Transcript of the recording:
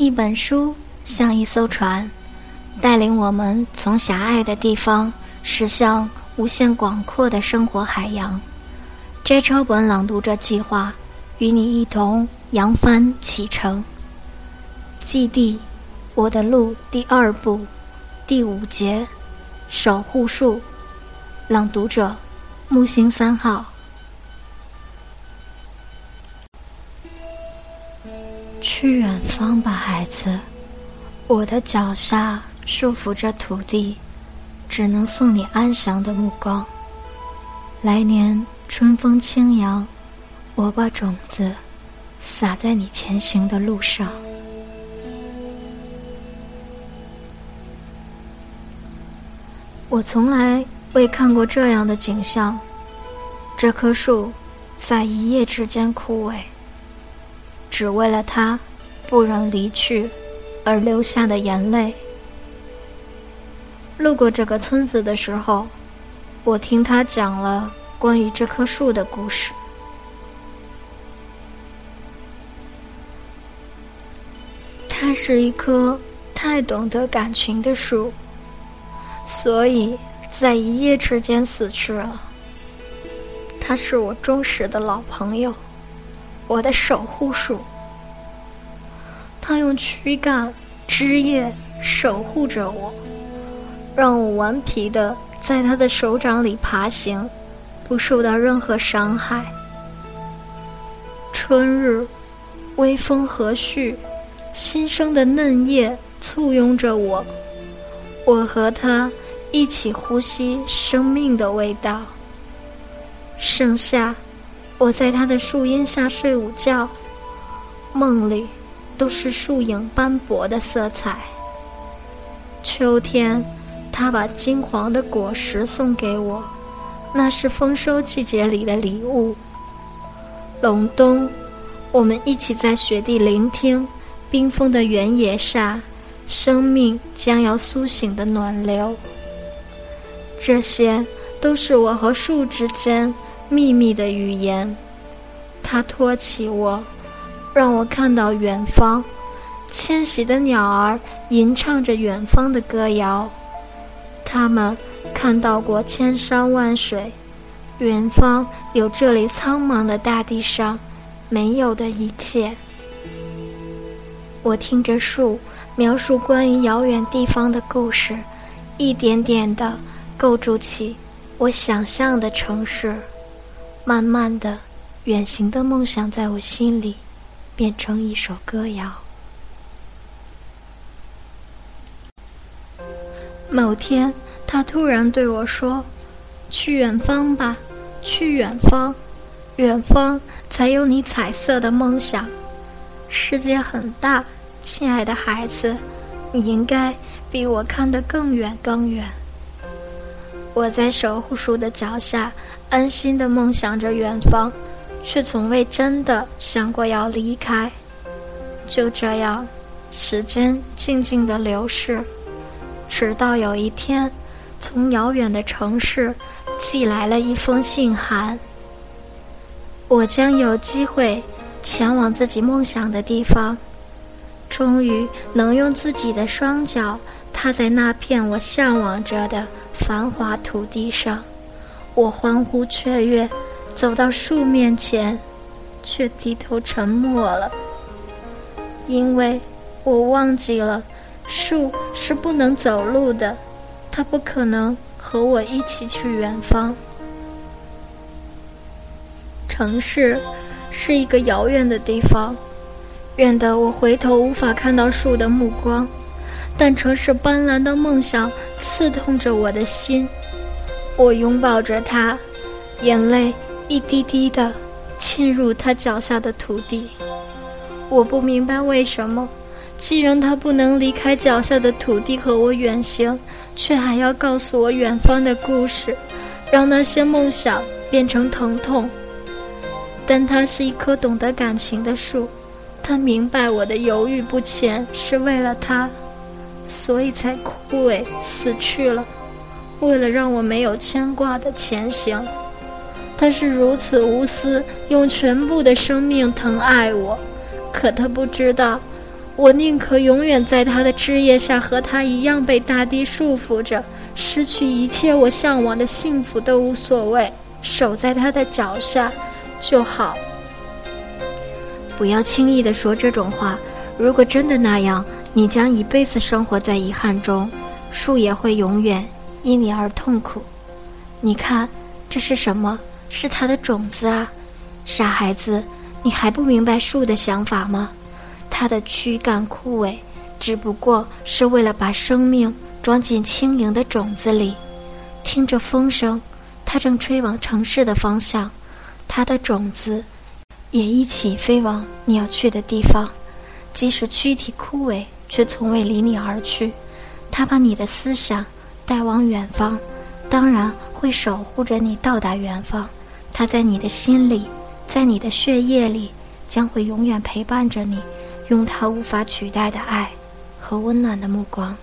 一本书像一艘船，带领我们从狭隘的地方驶向无限广阔的生活海洋。摘抄本朗读者计划与你一同扬帆启程。基地，我的路第二部，第五节，守护树。朗读者：木星三号。去远方吧，孩子。我的脚下束缚着土地，只能送你安详的目光。来年春风轻扬，我把种子撒在你前行的路上。我从来未看过这样的景象：这棵树在一夜之间枯萎。只为了他不忍离去而流下的眼泪。路过这个村子的时候，我听他讲了关于这棵树的故事。它是一棵太懂得感情的树，所以在一夜之间死去了。他是我忠实的老朋友。我的守护树，它用躯干、枝叶守护着我，让我顽皮的在它的手掌里爬行，不受到任何伤害。春日，微风和煦，新生的嫩叶簇拥着我，我和它一起呼吸生命的味道。盛夏。我在它的树荫下睡午觉，梦里都是树影斑驳的色彩。秋天，它把金黄的果实送给我，那是丰收季节里的礼物。隆冬，我们一起在雪地聆听冰封的原野下，生命将要苏醒的暖流。这些都是我和树之间。秘密的语言，它托起我，让我看到远方，迁徙的鸟儿吟唱着远方的歌谣。他们看到过千山万水，远方有这里苍茫的大地上没有的一切。我听着树描述关于遥远地方的故事，一点点地构筑起我想象的城市。慢慢的，远行的梦想在我心里变成一首歌谣。某天，他突然对我说：“去远方吧，去远方，远方才有你彩色的梦想。世界很大，亲爱的孩子，你应该比我看得更远更远。”我在守护树的脚下。安心的梦想着远方，却从未真的想过要离开。就这样，时间静静的流逝，直到有一天，从遥远的城市寄来了一封信函。我将有机会前往自己梦想的地方，终于能用自己的双脚踏在那片我向往着的繁华土地上。我欢呼雀跃，走到树面前，却低头沉默了，因为我忘记了，树是不能走路的，它不可能和我一起去远方。城市是一个遥远的地方，远得我回头无法看到树的目光，但城市斑斓的梦想刺痛着我的心。我拥抱着它，眼泪一滴滴的浸入他脚下的土地。我不明白为什么，既然他不能离开脚下的土地和我远行，却还要告诉我远方的故事，让那些梦想变成疼痛。但他是一棵懂得感情的树，他明白我的犹豫不前是为了他，所以才枯萎死去了。为了让我没有牵挂的前行，他是如此无私，用全部的生命疼爱我。可他不知道，我宁可永远在他的枝叶下，和他一样被大地束缚着，失去一切我向往的幸福都无所谓，守在他的脚下就好。不要轻易的说这种话。如果真的那样，你将一辈子生活在遗憾中，树也会永远因你而痛苦。你看，这是什么？是它的种子啊！傻孩子，你还不明白树的想法吗？它的躯干枯萎，只不过是为了把生命装进轻盈的种子里。听着风声，它正吹往城市的方向，它的种子。也一起飞往你要去的地方，即使躯体枯萎，却从未离你而去。它把你的思想带往远方，当然会守护着你到达远方。他在你的心里，在你的血液里，将会永远陪伴着你，用他无法取代的爱和温暖的目光。